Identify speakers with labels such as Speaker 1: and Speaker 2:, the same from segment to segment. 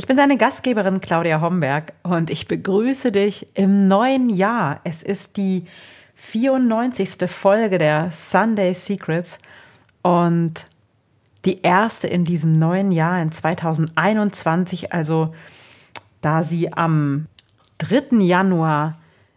Speaker 1: Ich bin deine Gastgeberin Claudia Homberg und ich begrüße dich im neuen Jahr. Es ist die 94. Folge der Sunday Secrets und die erste in diesem neuen Jahr in 2021, also da sie am 3. Januar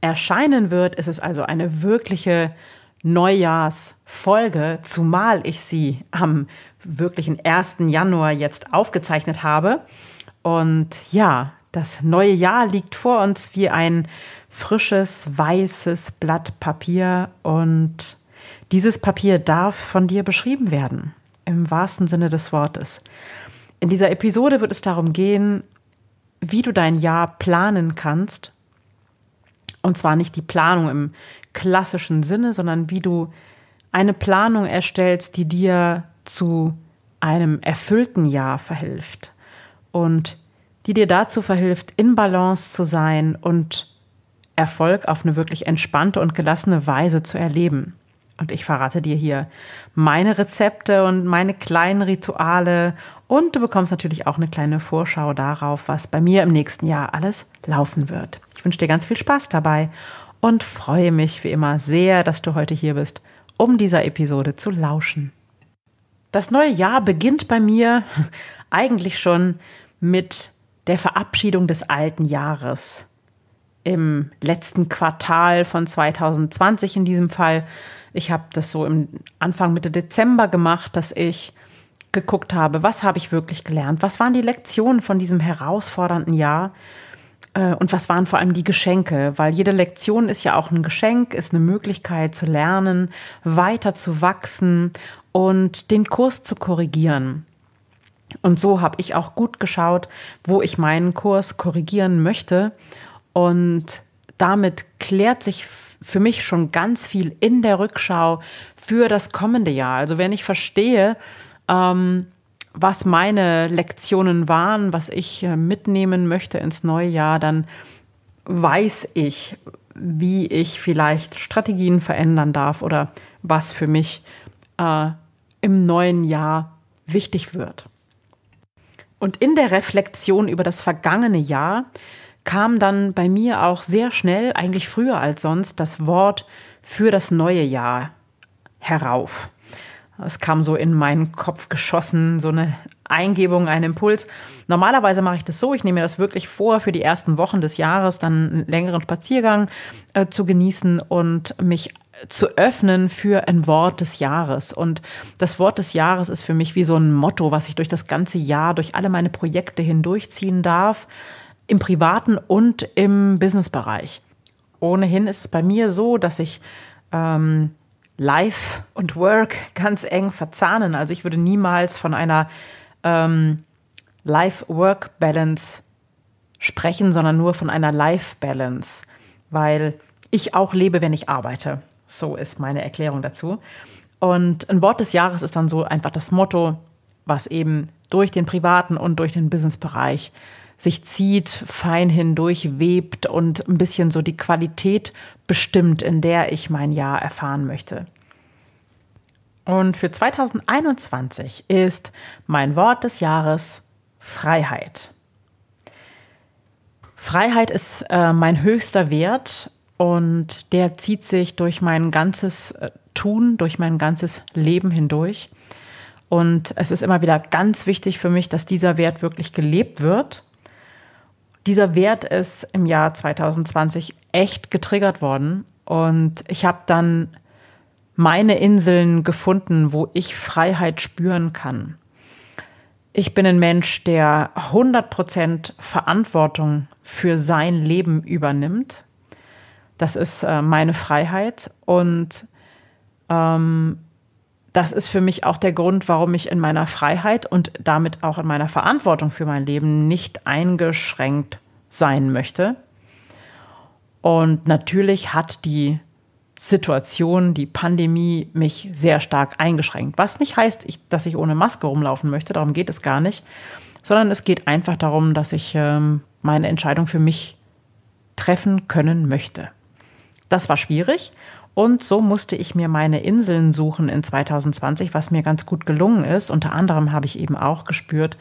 Speaker 1: erscheinen wird, ist es also eine wirkliche Neujahrsfolge, zumal ich sie am wirklichen 1. Januar jetzt aufgezeichnet habe. Und ja, das neue Jahr liegt vor uns wie ein frisches, weißes Blatt Papier und dieses Papier darf von dir beschrieben werden, im wahrsten Sinne des Wortes. In dieser Episode wird es darum gehen, wie du dein Jahr planen kannst. Und zwar nicht die Planung im klassischen Sinne, sondern wie du eine Planung erstellst, die dir zu einem erfüllten Jahr verhilft und die dir dazu verhilft, in Balance zu sein und Erfolg auf eine wirklich entspannte und gelassene Weise zu erleben. Und ich verrate dir hier meine Rezepte und meine kleinen Rituale. Und du bekommst natürlich auch eine kleine Vorschau darauf, was bei mir im nächsten Jahr alles laufen wird. Ich wünsche dir ganz viel Spaß dabei und freue mich wie immer sehr, dass du heute hier bist, um dieser Episode zu lauschen. Das neue Jahr beginnt bei mir eigentlich schon mit der Verabschiedung des alten Jahres. Im letzten Quartal von 2020 in diesem Fall. Ich habe das so im Anfang Mitte Dezember gemacht, dass ich geguckt habe, was habe ich wirklich gelernt? Was waren die Lektionen von diesem herausfordernden Jahr? Äh, und was waren vor allem die Geschenke? Weil jede Lektion ist ja auch ein Geschenk, ist eine Möglichkeit zu lernen, weiter zu wachsen und den Kurs zu korrigieren. Und so habe ich auch gut geschaut, wo ich meinen Kurs korrigieren möchte. Und damit klärt sich für mich schon ganz viel in der Rückschau für das kommende Jahr. Also wenn ich verstehe, ähm, was meine Lektionen waren, was ich äh, mitnehmen möchte ins neue Jahr, dann weiß ich, wie ich vielleicht Strategien verändern darf oder was für mich äh, im neuen Jahr wichtig wird. Und in der Reflexion über das vergangene Jahr kam dann bei mir auch sehr schnell, eigentlich früher als sonst, das Wort für das neue Jahr herauf. Es kam so in meinen Kopf geschossen, so eine Eingebung, ein Impuls. Normalerweise mache ich das so, ich nehme mir das wirklich vor, für die ersten Wochen des Jahres dann einen längeren Spaziergang äh, zu genießen und mich zu öffnen für ein Wort des Jahres. Und das Wort des Jahres ist für mich wie so ein Motto, was ich durch das ganze Jahr, durch alle meine Projekte hindurchziehen darf, im privaten und im Businessbereich. Ohnehin ist es bei mir so, dass ich ähm, Life und Work ganz eng verzahnen. Also ich würde niemals von einer ähm, Life-Work-Balance sprechen, sondern nur von einer Life-Balance, weil ich auch lebe, wenn ich arbeite. So ist meine Erklärung dazu. Und ein Wort des Jahres ist dann so einfach das Motto, was eben durch den privaten und durch den Businessbereich sich zieht, fein hindurch webt und ein bisschen so die Qualität bestimmt, in der ich mein Jahr erfahren möchte. Und für 2021 ist mein Wort des Jahres Freiheit. Freiheit ist äh, mein höchster Wert und der zieht sich durch mein ganzes äh, Tun, durch mein ganzes Leben hindurch. Und es ist immer wieder ganz wichtig für mich, dass dieser Wert wirklich gelebt wird. Dieser Wert ist im Jahr 2020 echt getriggert worden. Und ich habe dann meine Inseln gefunden, wo ich Freiheit spüren kann. Ich bin ein Mensch, der 100% Verantwortung für sein Leben übernimmt das ist äh, meine Freiheit. Und ähm, das ist für mich auch der Grund, warum ich in meiner Freiheit und damit auch in meiner Verantwortung für mein Leben nicht eingeschränkt sein möchte. Und natürlich hat die Situation, die Pandemie mich sehr stark eingeschränkt. Was nicht heißt, ich, dass ich ohne Maske rumlaufen möchte, darum geht es gar nicht, sondern es geht einfach darum, dass ich ähm, meine Entscheidung für mich treffen können möchte. Das war schwierig und so musste ich mir meine Inseln suchen in 2020, was mir ganz gut gelungen ist. Unter anderem habe ich eben auch gespürt,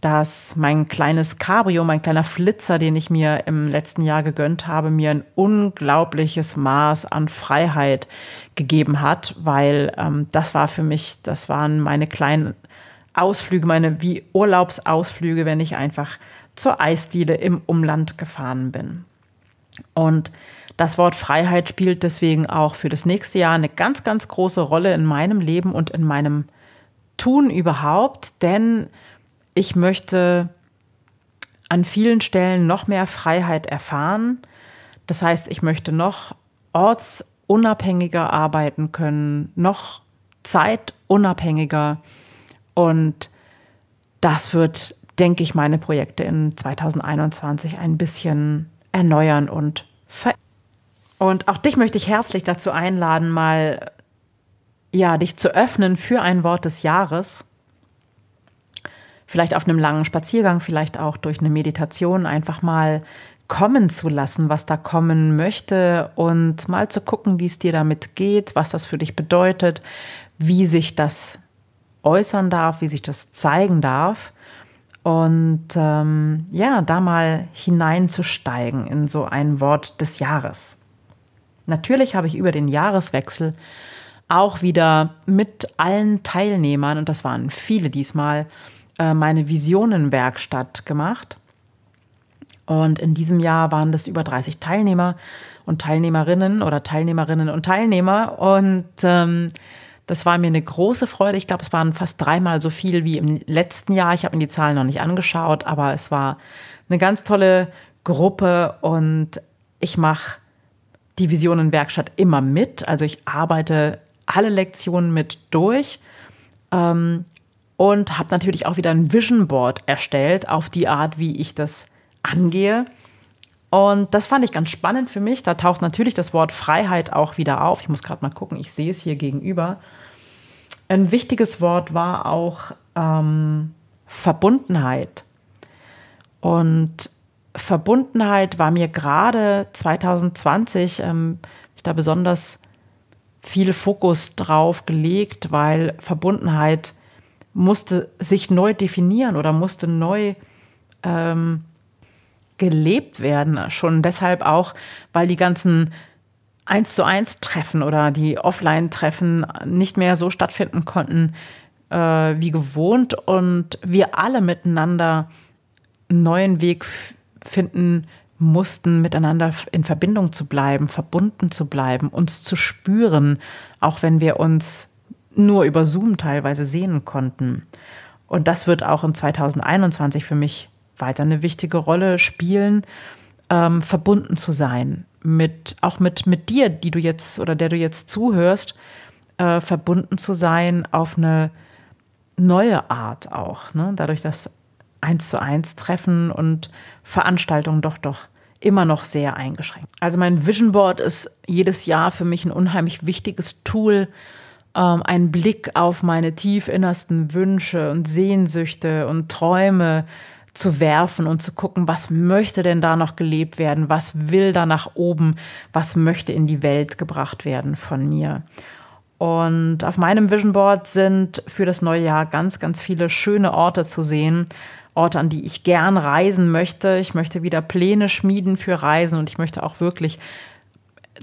Speaker 1: dass mein kleines Cabrio, mein kleiner Flitzer, den ich mir im letzten Jahr gegönnt habe, mir ein unglaubliches Maß an Freiheit gegeben hat, weil ähm, das war für mich, das waren meine kleinen Ausflüge, meine wie Urlaubsausflüge, wenn ich einfach zur Eisdiele im Umland gefahren bin. Und das Wort Freiheit spielt deswegen auch für das nächste Jahr eine ganz, ganz große Rolle in meinem Leben und in meinem Tun überhaupt, denn ich möchte an vielen Stellen noch mehr Freiheit erfahren. Das heißt, ich möchte noch ortsunabhängiger arbeiten können, noch zeitunabhängiger. Und das wird, denke ich, meine Projekte in 2021 ein bisschen erneuern und verändern. Und auch dich möchte ich herzlich dazu einladen, mal ja, dich zu öffnen für ein Wort des Jahres. Vielleicht auf einem langen Spaziergang, vielleicht auch durch eine Meditation einfach mal kommen zu lassen, was da kommen möchte und mal zu gucken, wie es dir damit geht, was das für dich bedeutet, wie sich das äußern darf, wie sich das zeigen darf. Und ähm, ja, da mal hineinzusteigen in so ein Wort des Jahres. Natürlich habe ich über den Jahreswechsel auch wieder mit allen Teilnehmern, und das waren viele diesmal, äh, meine Visionenwerkstatt gemacht. Und in diesem Jahr waren das über 30 Teilnehmer und Teilnehmerinnen oder Teilnehmerinnen und Teilnehmer. Und ähm, das war mir eine große Freude. Ich glaube, es waren fast dreimal so viel wie im letzten Jahr. Ich habe mir die Zahlen noch nicht angeschaut, aber es war eine ganz tolle Gruppe und ich mache die Visionenwerkstatt immer mit. Also ich arbeite alle Lektionen mit durch ähm, und habe natürlich auch wieder ein Vision Board erstellt auf die Art, wie ich das angehe. Und das fand ich ganz spannend für mich. Da taucht natürlich das Wort Freiheit auch wieder auf. Ich muss gerade mal gucken, ich sehe es hier gegenüber. Ein wichtiges Wort war auch ähm, Verbundenheit. Und Verbundenheit war mir gerade 2020, ähm, da besonders viel Fokus drauf gelegt, weil Verbundenheit musste sich neu definieren oder musste neu ähm, gelebt werden. Schon deshalb auch, weil die ganzen eins zu eins Treffen oder die Offline-Treffen nicht mehr so stattfinden konnten äh, wie gewohnt und wir alle miteinander einen neuen Weg finden mussten, miteinander in Verbindung zu bleiben, verbunden zu bleiben, uns zu spüren, auch wenn wir uns nur über Zoom teilweise sehen konnten. Und das wird auch in 2021 für mich weiter eine wichtige Rolle spielen, ähm, verbunden zu sein, mit, auch mit, mit dir, die du jetzt oder der du jetzt zuhörst, äh, verbunden zu sein auf eine neue Art auch. Ne? Dadurch, dass eins zu eins Treffen und Veranstaltungen doch doch immer noch sehr eingeschränkt. Also mein Vision Board ist jedes Jahr für mich ein unheimlich wichtiges Tool, ähm, einen Blick auf meine tief innersten Wünsche und Sehnsüchte und Träume zu werfen und zu gucken, was möchte denn da noch gelebt werden, was will da nach oben, was möchte in die Welt gebracht werden von mir. Und auf meinem Vision Board sind für das neue Jahr ganz, ganz viele schöne Orte zu sehen, Orte, an die ich gern reisen möchte. Ich möchte wieder Pläne schmieden für Reisen und ich möchte auch wirklich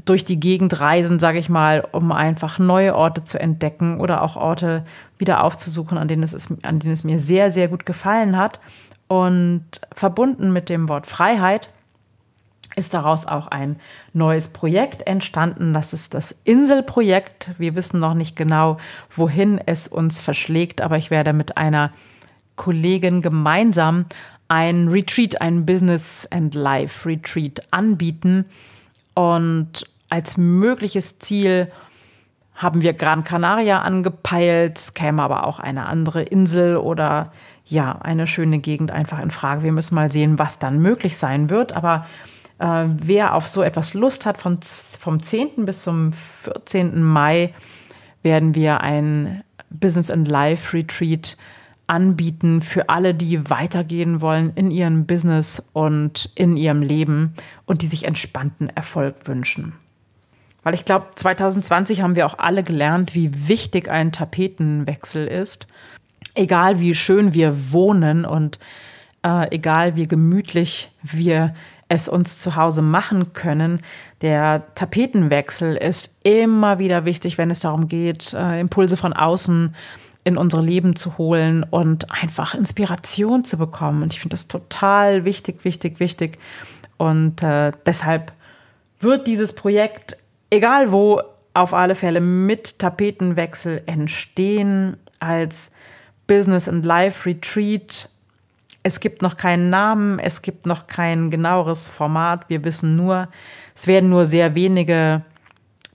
Speaker 1: durch die Gegend reisen, sage ich mal, um einfach neue Orte zu entdecken oder auch Orte wieder aufzusuchen, an denen, es an denen es mir sehr, sehr gut gefallen hat. Und verbunden mit dem Wort Freiheit ist daraus auch ein neues Projekt entstanden. Das ist das Inselprojekt. Wir wissen noch nicht genau, wohin es uns verschlägt, aber ich werde mit einer Kollegin gemeinsam ein Retreat, ein Business and Life Retreat anbieten. Und als mögliches Ziel haben wir Gran Canaria angepeilt, es käme aber auch eine andere Insel oder ja, eine schöne Gegend einfach in Frage. Wir müssen mal sehen, was dann möglich sein wird. Aber äh, wer auf so etwas Lust hat, von, vom 10. bis zum 14. Mai werden wir ein Business and Life Retreat anbieten für alle, die weitergehen wollen in ihrem Business und in ihrem Leben und die sich entspannten Erfolg wünschen. Weil ich glaube, 2020 haben wir auch alle gelernt, wie wichtig ein Tapetenwechsel ist. Egal wie schön wir wohnen und äh, egal wie gemütlich wir es uns zu Hause machen können. Der Tapetenwechsel ist immer wieder wichtig, wenn es darum geht, äh, Impulse von außen in unsere Leben zu holen und einfach Inspiration zu bekommen. Und ich finde das total wichtig, wichtig, wichtig. Und äh, deshalb wird dieses Projekt, egal wo, auf alle Fälle mit Tapetenwechsel entstehen als Business and Life Retreat es gibt noch keinen Namen, es gibt noch kein genaueres Format. Wir wissen nur, es werden nur sehr wenige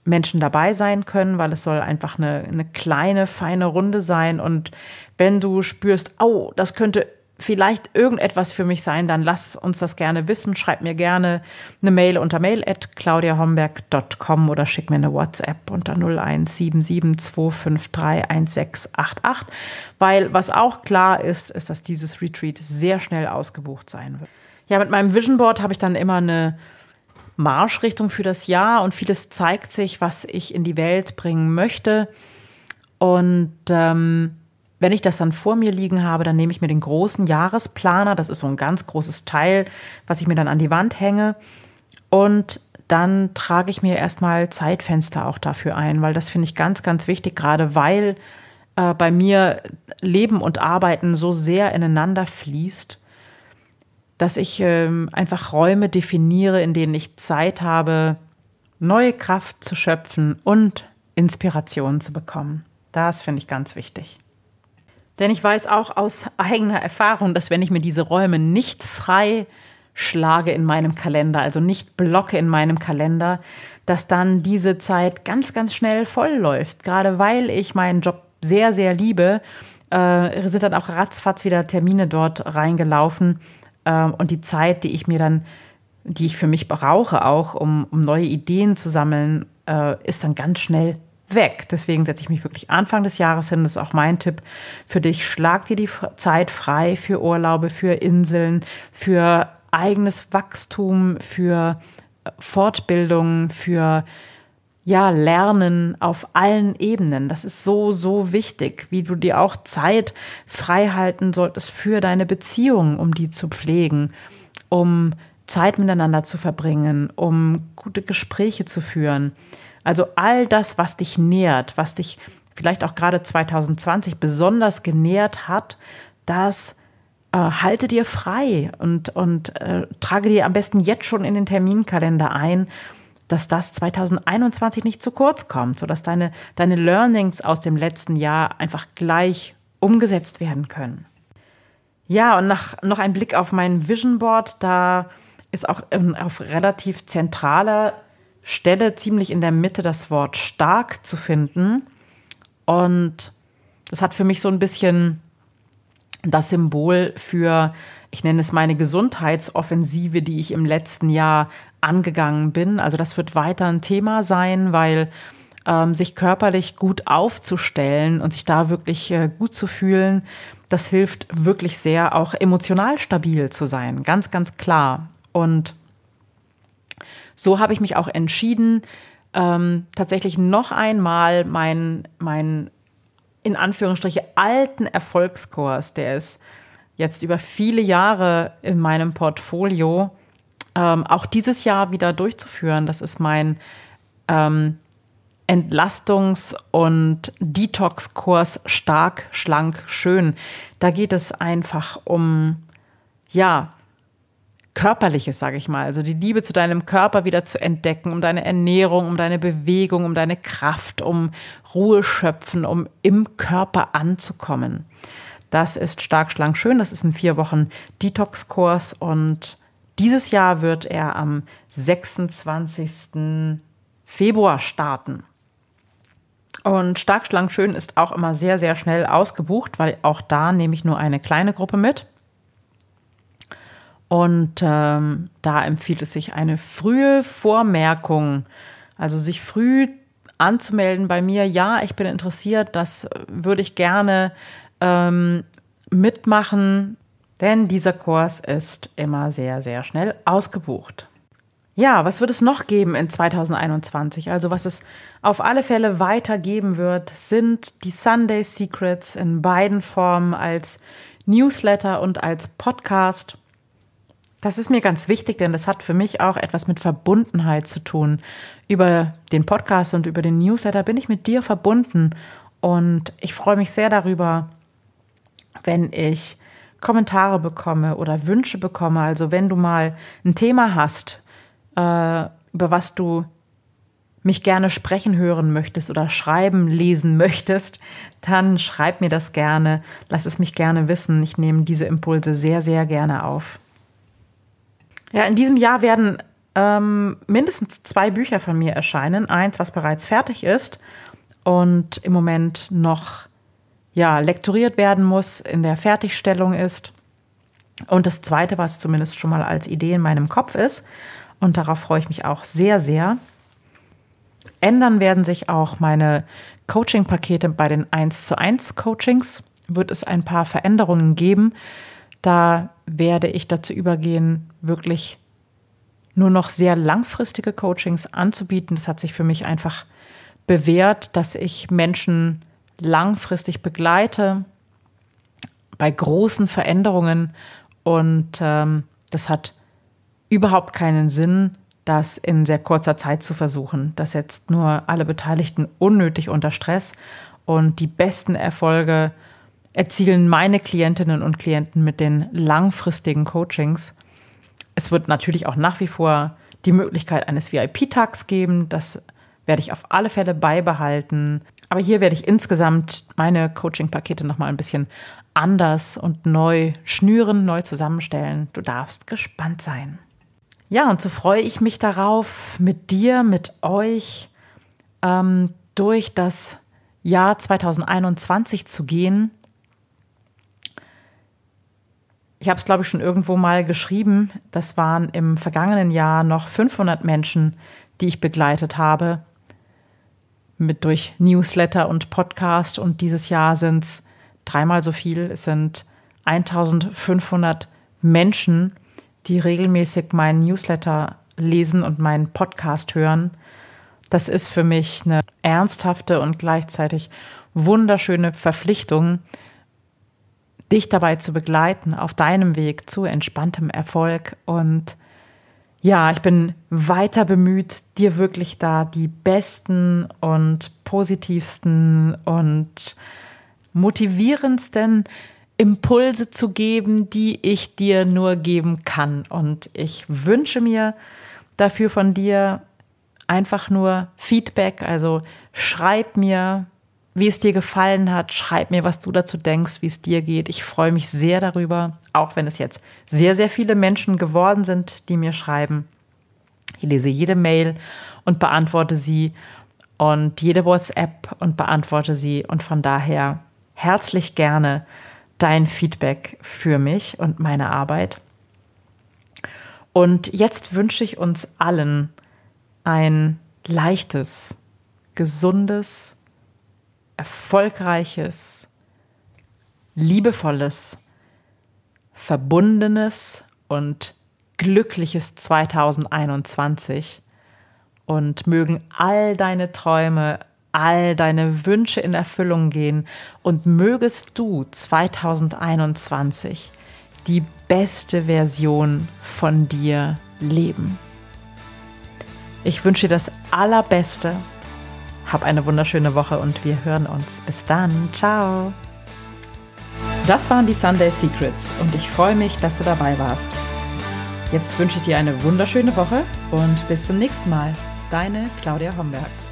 Speaker 1: Menschen dabei sein können, weil es soll einfach eine, eine kleine, feine Runde sein. Und wenn du spürst, oh, das könnte vielleicht irgendetwas für mich sein, dann lass uns das gerne wissen. Schreib mir gerne eine Mail unter mail at claudiahomberg.com oder schick mir eine WhatsApp unter 01772531688. Weil was auch klar ist, ist, dass dieses Retreat sehr schnell ausgebucht sein wird. Ja, mit meinem Vision Board habe ich dann immer eine Marschrichtung für das Jahr und vieles zeigt sich, was ich in die Welt bringen möchte. Und ähm, wenn ich das dann vor mir liegen habe, dann nehme ich mir den großen Jahresplaner, das ist so ein ganz großes Teil, was ich mir dann an die Wand hänge. Und dann trage ich mir erstmal Zeitfenster auch dafür ein, weil das finde ich ganz, ganz wichtig, gerade weil äh, bei mir Leben und Arbeiten so sehr ineinander fließt, dass ich äh, einfach Räume definiere, in denen ich Zeit habe, neue Kraft zu schöpfen und Inspiration zu bekommen. Das finde ich ganz wichtig. Denn ich weiß auch aus eigener Erfahrung, dass wenn ich mir diese Räume nicht frei schlage in meinem Kalender, also nicht blocke in meinem Kalender, dass dann diese Zeit ganz, ganz schnell voll läuft. Gerade weil ich meinen Job sehr, sehr liebe, äh, sind dann auch ratzfatz wieder Termine dort reingelaufen. Äh, und die Zeit, die ich mir dann, die ich für mich brauche, auch um, um neue Ideen zu sammeln, äh, ist dann ganz schnell weg. Deswegen setze ich mich wirklich Anfang des Jahres hin. Das ist auch mein Tipp für dich. Schlag dir die Zeit frei für Urlaube, für Inseln, für eigenes Wachstum, für äh, Fortbildung, für ja, Lernen auf allen Ebenen. Das ist so, so wichtig, wie du dir auch Zeit frei halten solltest für deine Beziehungen, um die zu pflegen, um Zeit miteinander zu verbringen, um gute Gespräche zu führen. Also all das, was dich nährt, was dich vielleicht auch gerade 2020 besonders genährt hat, das äh, halte dir frei und, und äh, trage dir am besten jetzt schon in den Terminkalender ein, dass das 2021 nicht zu kurz kommt, sodass deine, deine Learnings aus dem letzten Jahr einfach gleich umgesetzt werden können. Ja, und nach, noch ein Blick auf mein Vision Board, da ist auch auf relativ zentraler Stelle ziemlich in der Mitte das Wort stark zu finden. Und das hat für mich so ein bisschen das Symbol für, ich nenne es meine Gesundheitsoffensive, die ich im letzten Jahr angegangen bin. Also das wird weiter ein Thema sein, weil ähm, sich körperlich gut aufzustellen und sich da wirklich äh, gut zu fühlen, das hilft wirklich sehr, auch emotional stabil zu sein. Ganz, ganz klar. Und so habe ich mich auch entschieden, ähm, tatsächlich noch einmal meinen mein, in Anführungsstriche alten Erfolgskurs, der ist jetzt über viele Jahre in meinem Portfolio, ähm, auch dieses Jahr wieder durchzuführen. Das ist mein ähm, Entlastungs- und Detox-Kurs Stark, Schlank, Schön. Da geht es einfach um, ja, Körperliches, sage ich mal. Also die Liebe zu deinem Körper wieder zu entdecken, um deine Ernährung, um deine Bewegung, um deine Kraft, um Ruhe schöpfen, um im Körper anzukommen. Das ist stark, schlank, schön. Das ist ein vier Wochen Detox-Kurs und dieses Jahr wird er am 26. Februar starten. Und stark, schlank, schön ist auch immer sehr, sehr schnell ausgebucht, weil auch da nehme ich nur eine kleine Gruppe mit. Und ähm, da empfiehlt es sich eine frühe Vormerkung, also sich früh anzumelden bei mir. Ja, ich bin interessiert, das würde ich gerne ähm, mitmachen, denn dieser Kurs ist immer sehr, sehr schnell ausgebucht. Ja, was wird es noch geben in 2021? Also was es auf alle Fälle weitergeben wird, sind die Sunday Secrets in beiden Formen als Newsletter und als Podcast. Das ist mir ganz wichtig, denn das hat für mich auch etwas mit Verbundenheit zu tun. Über den Podcast und über den Newsletter bin ich mit dir verbunden und ich freue mich sehr darüber, wenn ich Kommentare bekomme oder Wünsche bekomme. Also wenn du mal ein Thema hast, äh, über was du mich gerne sprechen hören möchtest oder schreiben, lesen möchtest, dann schreib mir das gerne. Lass es mich gerne wissen. Ich nehme diese Impulse sehr, sehr gerne auf. Ja, in diesem Jahr werden ähm, mindestens zwei Bücher von mir erscheinen. Eins, was bereits fertig ist und im Moment noch ja, lektoriert werden muss, in der Fertigstellung ist. Und das zweite, was zumindest schon mal als Idee in meinem Kopf ist. Und darauf freue ich mich auch sehr, sehr. Ändern werden sich auch meine Coaching-Pakete bei den 1 zu 1 Coachings. Wird es ein paar Veränderungen geben. Da werde ich dazu übergehen, wirklich nur noch sehr langfristige Coachings anzubieten. Das hat sich für mich einfach bewährt, dass ich Menschen langfristig begleite bei großen Veränderungen und ähm, das hat überhaupt keinen Sinn, das in sehr kurzer Zeit zu versuchen. Das setzt nur alle Beteiligten unnötig unter Stress und die besten Erfolge erzielen meine Klientinnen und Klienten mit den langfristigen Coachings. Es wird natürlich auch nach wie vor die Möglichkeit eines VIP-Tags geben. Das werde ich auf alle Fälle beibehalten. Aber hier werde ich insgesamt meine Coaching-Pakete nochmal ein bisschen anders und neu schnüren, neu zusammenstellen. Du darfst gespannt sein. Ja, und so freue ich mich darauf, mit dir, mit euch ähm, durch das Jahr 2021 zu gehen. Ich habe es, glaube ich, schon irgendwo mal geschrieben. Das waren im vergangenen Jahr noch 500 Menschen, die ich begleitet habe mit durch Newsletter und Podcast und dieses Jahr sind es dreimal so viel. Es sind 1500 Menschen, die regelmäßig meinen Newsletter lesen und meinen Podcast hören. Das ist für mich eine ernsthafte und gleichzeitig wunderschöne Verpflichtung, dich dabei zu begleiten auf deinem Weg zu entspanntem Erfolg und ja, ich bin weiter bemüht, dir wirklich da die besten und positivsten und motivierendsten Impulse zu geben, die ich dir nur geben kann. Und ich wünsche mir dafür von dir einfach nur Feedback. Also schreib mir, wie es dir gefallen hat. Schreib mir, was du dazu denkst, wie es dir geht. Ich freue mich sehr darüber, auch wenn es jetzt sehr, sehr viele Menschen geworden sind, die mir schreiben. Ich lese jede Mail und beantworte sie und jede WhatsApp und beantworte sie. Und von daher herzlich gerne dein Feedback für mich und meine Arbeit. Und jetzt wünsche ich uns allen ein leichtes, gesundes, erfolgreiches, liebevolles, verbundenes und glückliches 2021 und mögen all deine Träume, all deine Wünsche in Erfüllung gehen. Und mögest du 2021 die beste Version von dir leben. Ich wünsche dir das Allerbeste hab eine wunderschöne Woche und wir hören uns. Bis dann. Ciao. Das waren die Sunday Secrets und ich freue mich, dass du dabei warst. Jetzt wünsche ich dir eine wunderschöne Woche und bis zum nächsten Mal. Deine Claudia Homberg.